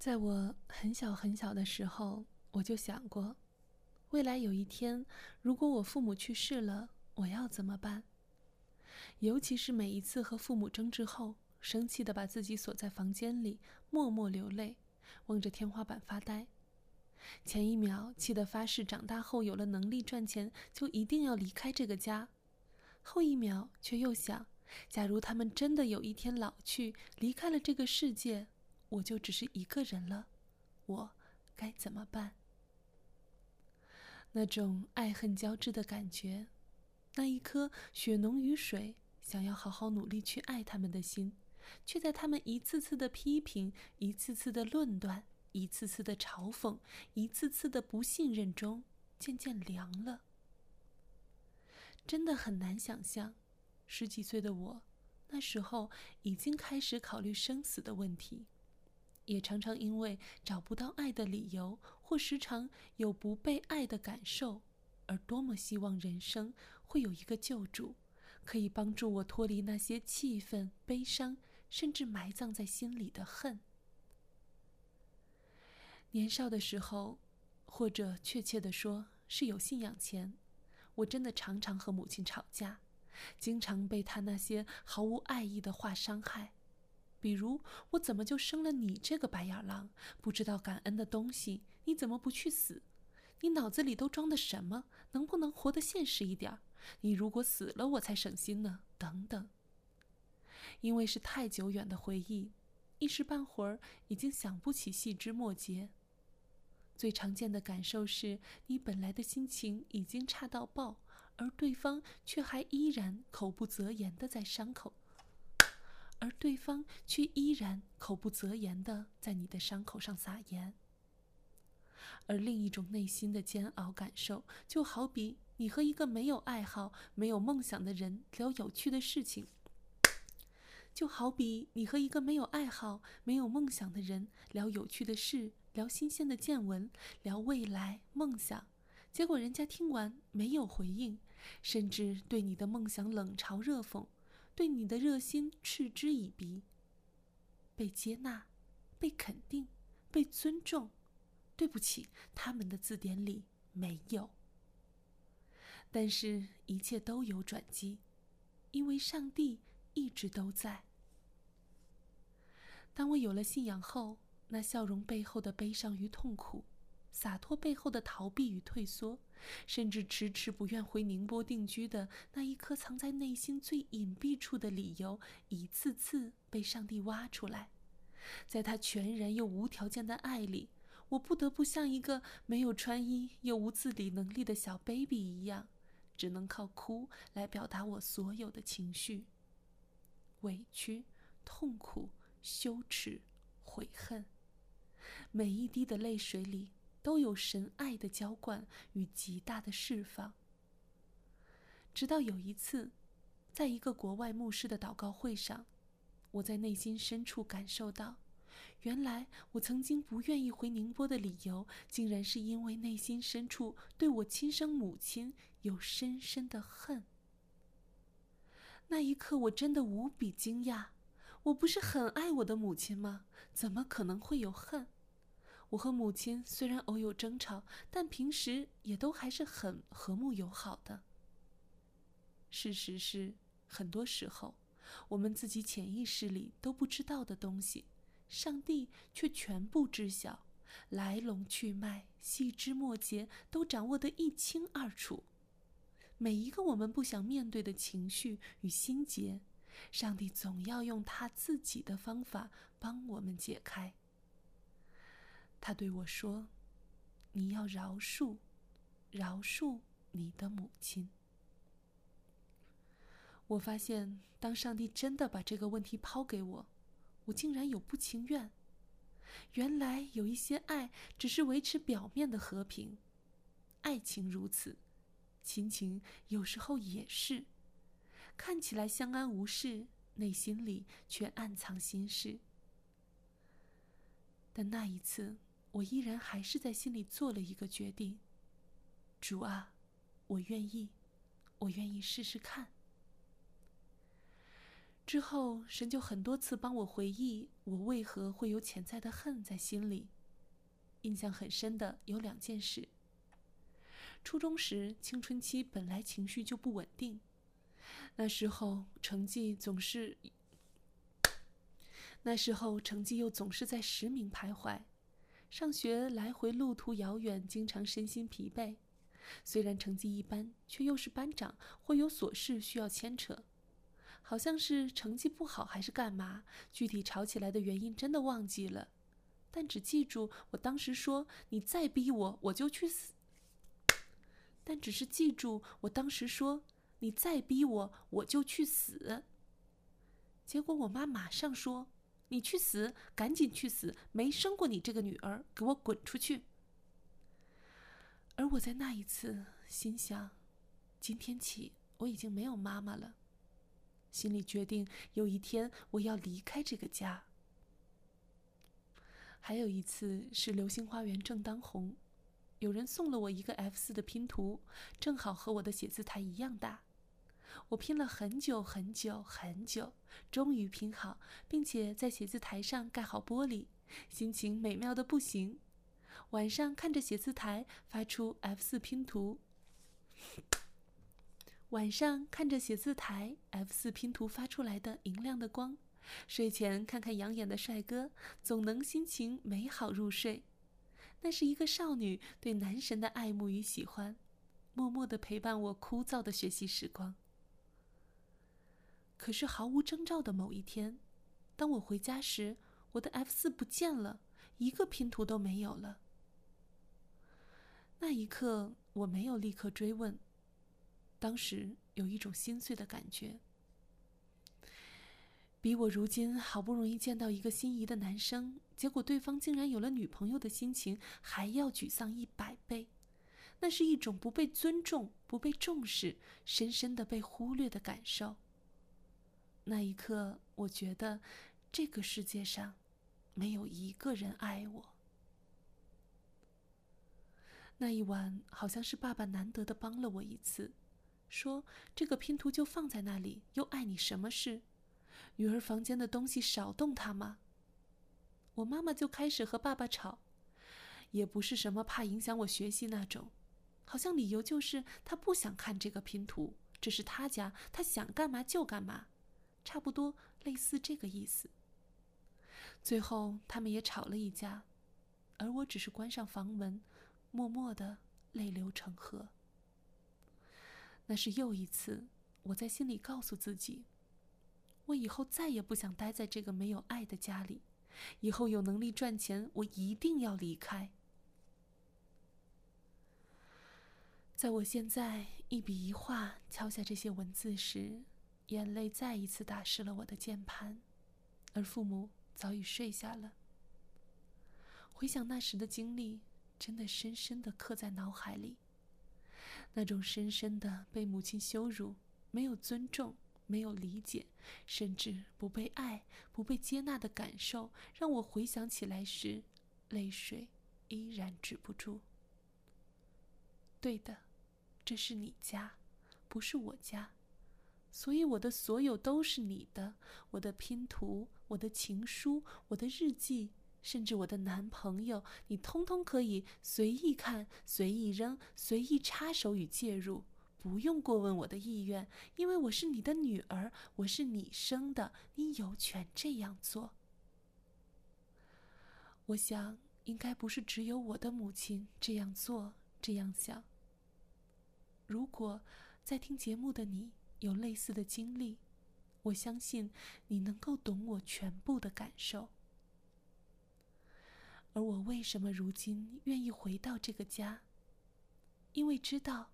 在我很小很小的时候，我就想过，未来有一天，如果我父母去世了，我要怎么办？尤其是每一次和父母争执后，生气的把自己锁在房间里，默默流泪，望着天花板发呆。前一秒气得发誓，长大后有了能力赚钱，就一定要离开这个家；后一秒却又想，假如他们真的有一天老去，离开了这个世界。我就只是一个人了，我该怎么办？那种爱恨交织的感觉，那一颗血浓于水、想要好好努力去爱他们的心，却在他们一次次的批评、一次次的论断、一次次的嘲讽、一次次的不信任中，渐渐凉了。真的很难想象，十几岁的我，那时候已经开始考虑生死的问题。也常常因为找不到爱的理由，或时常有不被爱的感受，而多么希望人生会有一个救主，可以帮助我脱离那些气愤、悲伤，甚至埋葬在心里的恨。年少的时候，或者确切的说是有信仰前，我真的常常和母亲吵架，经常被她那些毫无爱意的话伤害。比如，我怎么就生了你这个白眼狼？不知道感恩的东西，你怎么不去死？你脑子里都装的什么？能不能活得现实一点？你如果死了，我才省心呢。等等。因为是太久远的回忆，一时半会儿已经想不起细枝末节。最常见的感受是你本来的心情已经差到爆，而对方却还依然口不择言的在伤口。而对方却依然口不择言的在你的伤口上撒盐。而另一种内心的煎熬感受，就好比你和一个没有爱好、没有梦想的人聊有趣的事情；就好比你和一个没有爱好、没有梦想的人聊有趣的事、聊新鲜的见闻、聊未来梦想，结果人家听完没有回应，甚至对你的梦想冷嘲热讽。对你的热心嗤之以鼻。被接纳、被肯定、被尊重，对不起，他们的字典里没有。但是，一切都有转机，因为上帝一直都在。当我有了信仰后，那笑容背后的悲伤与痛苦。洒脱背后的逃避与退缩，甚至迟迟不愿回宁波定居的那一颗藏在内心最隐蔽处的理由，一次次被上帝挖出来。在他全然又无条件的爱里，我不得不像一个没有穿衣又无自理能力的小 baby 一样，只能靠哭来表达我所有的情绪：委屈、痛苦、羞耻、悔恨。每一滴的泪水里。都有神爱的浇灌与极大的释放。直到有一次，在一个国外牧师的祷告会上，我在内心深处感受到，原来我曾经不愿意回宁波的理由，竟然是因为内心深处对我亲生母亲有深深的恨。那一刻，我真的无比惊讶。我不是很爱我的母亲吗？怎么可能会有恨？我和母亲虽然偶有争吵，但平时也都还是很和睦友好的。事实是，很多时候，我们自己潜意识里都不知道的东西，上帝却全部知晓，来龙去脉、细枝末节都掌握得一清二楚。每一个我们不想面对的情绪与心结，上帝总要用他自己的方法帮我们解开。他对我说：“你要饶恕，饶恕你的母亲。”我发现，当上帝真的把这个问题抛给我，我竟然有不情愿。原来有一些爱只是维持表面的和平，爱情如此，亲情有时候也是，看起来相安无事，内心里却暗藏心事。但那一次。我依然还是在心里做了一个决定。主啊，我愿意，我愿意试试看。之后，神就很多次帮我回忆我为何会有潜在的恨在心里。印象很深的有两件事。初中时，青春期本来情绪就不稳定，那时候成绩总是，那时候成绩又总是在十名徘徊，上学来回路途遥远，经常身心疲惫。虽然成绩一般，却又是班长，会有琐事需要牵扯。好像是成绩不好还是干嘛？具体吵起来的原因真的忘记了，但只记住我当时说：“你再逼我，我就去死。”但只是记住我当时说：“你再逼我，我就去死。”结果我妈马上说：“你去死，赶紧去死！没生过你这个女儿，给我滚出去！”而我在那一次心想：“今天起，我已经没有妈妈了。”心里决定，有一天我要离开这个家。还有一次是《流星花园》正当红，有人送了我一个 F 四的拼图，正好和我的写字台一样大。我拼了很久很久很久，终于拼好，并且在写字台上盖好玻璃，心情美妙的不行。晚上看着写字台发出 F 四拼图。晚上看着写字台 F 四拼图发出来的银亮的光，睡前看看养眼的帅哥，总能心情美好入睡。那是一个少女对男神的爱慕与喜欢，默默的陪伴我枯燥的学习时光。可是毫无征兆的某一天，当我回家时，我的 F 四不见了，一个拼图都没有了。那一刻，我没有立刻追问。当时有一种心碎的感觉，比我如今好不容易见到一个心仪的男生，结果对方竟然有了女朋友的心情还要沮丧一百倍。那是一种不被尊重、不被重视、深深的被忽略的感受。那一刻，我觉得这个世界上没有一个人爱我。那一晚，好像是爸爸难得的帮了我一次。说这个拼图就放在那里，又碍你什么事？女儿房间的东西少动它吗？我妈妈就开始和爸爸吵，也不是什么怕影响我学习那种，好像理由就是她不想看这个拼图，这是她家，她想干嘛就干嘛，差不多类似这个意思。最后他们也吵了一架，而我只是关上房门，默默的泪流成河。那是又一次，我在心里告诉自己：我以后再也不想待在这个没有爱的家里。以后有能力赚钱，我一定要离开。在我现在一笔一画敲下这些文字时，眼泪再一次打湿了我的键盘，而父母早已睡下了。回想那时的经历，真的深深的刻在脑海里。那种深深的被母亲羞辱、没有尊重、没有理解，甚至不被爱、不被接纳的感受，让我回想起来时，泪水依然止不住。对的，这是你家，不是我家，所以我的所有都是你的，我的拼图、我的情书、我的日记。甚至我的男朋友，你通通可以随意看、随意扔、随意插手与介入，不用过问我的意愿，因为我是你的女儿，我是你生的，你有权这样做。我想，应该不是只有我的母亲这样做、这样想。如果在听节目的你有类似的经历，我相信你能够懂我全部的感受。而我为什么如今愿意回到这个家？因为知道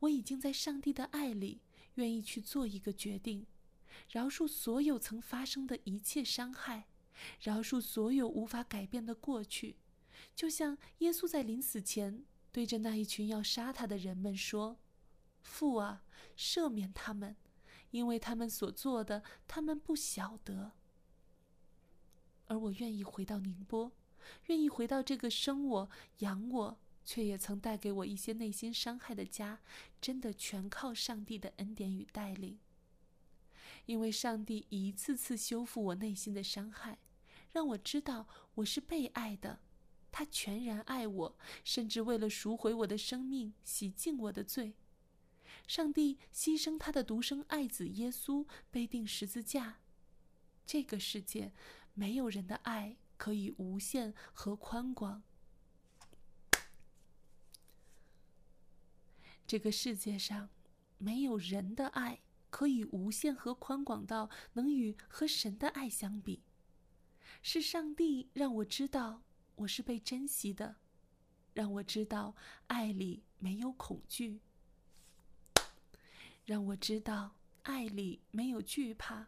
我已经在上帝的爱里，愿意去做一个决定，饶恕所有曾发生的一切伤害，饶恕所有无法改变的过去。就像耶稣在临死前对着那一群要杀他的人们说：“父啊，赦免他们，因为他们所做的，他们不晓得。”而我愿意回到宁波。愿意回到这个生我养我，却也曾带给我一些内心伤害的家，真的全靠上帝的恩典与带领。因为上帝一次次修复我内心的伤害，让我知道我是被爱的。他全然爱我，甚至为了赎回我的生命，洗净我的罪。上帝牺牲他的独生爱子耶稣，被钉十字架。这个世界，没有人的爱可以无限和宽广。这个世界上，没有人的爱可以无限和宽广到能与和神的爱相比。是上帝让我知道我是被珍惜的，让我知道爱里没有恐惧，让我知道爱里没有惧怕。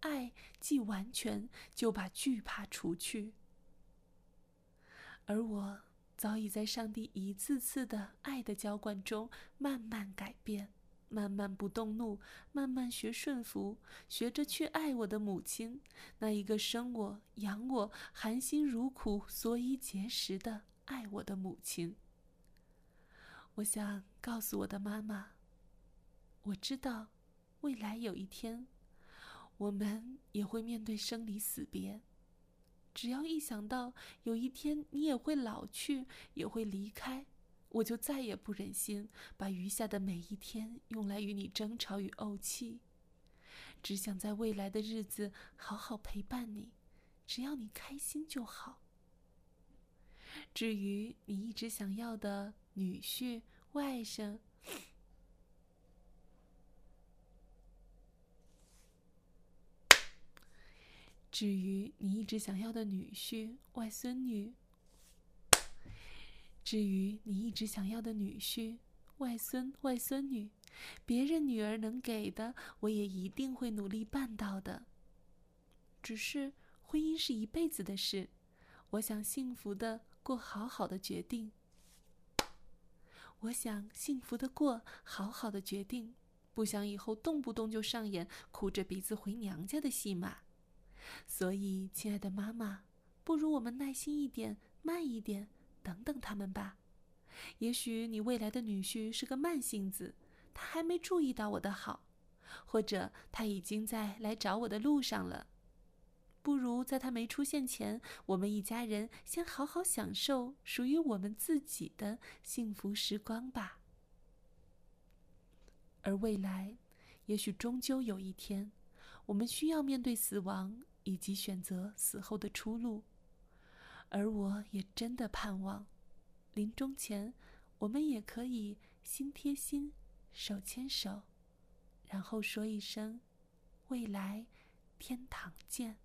爱既完全，就把惧怕除去。而我早已在上帝一次次的爱的浇灌中慢慢改变，慢慢不动怒，慢慢学顺服，学着去爱我的母亲，那一个生我养我、含辛茹苦、所以结实的爱我的母亲。我想告诉我的妈妈，我知道，未来有一天。我们也会面对生离死别，只要一想到有一天你也会老去，也会离开，我就再也不忍心把余下的每一天用来与你争吵与怄气，只想在未来的日子好好陪伴你，只要你开心就好。至于你一直想要的女婿、外甥，至于你一直想要的女婿、外孙女，至于你一直想要的女婿、外孙、外孙女，别人女儿能给的，我也一定会努力办到的。只是婚姻是一辈子的事，我想幸福的过好好的决定。我想幸福的过好好的决定，不想以后动不动就上演哭着鼻子回娘家的戏码。所以，亲爱的妈妈，不如我们耐心一点，慢一点，等等他们吧。也许你未来的女婿是个慢性子，他还没注意到我的好，或者他已经在来找我的路上了。不如在他没出现前，我们一家人先好好享受属于我们自己的幸福时光吧。而未来，也许终究有一天，我们需要面对死亡。以及选择死后的出路，而我也真的盼望，临终前，我们也可以心贴心，手牵手，然后说一声：“未来，天堂见。”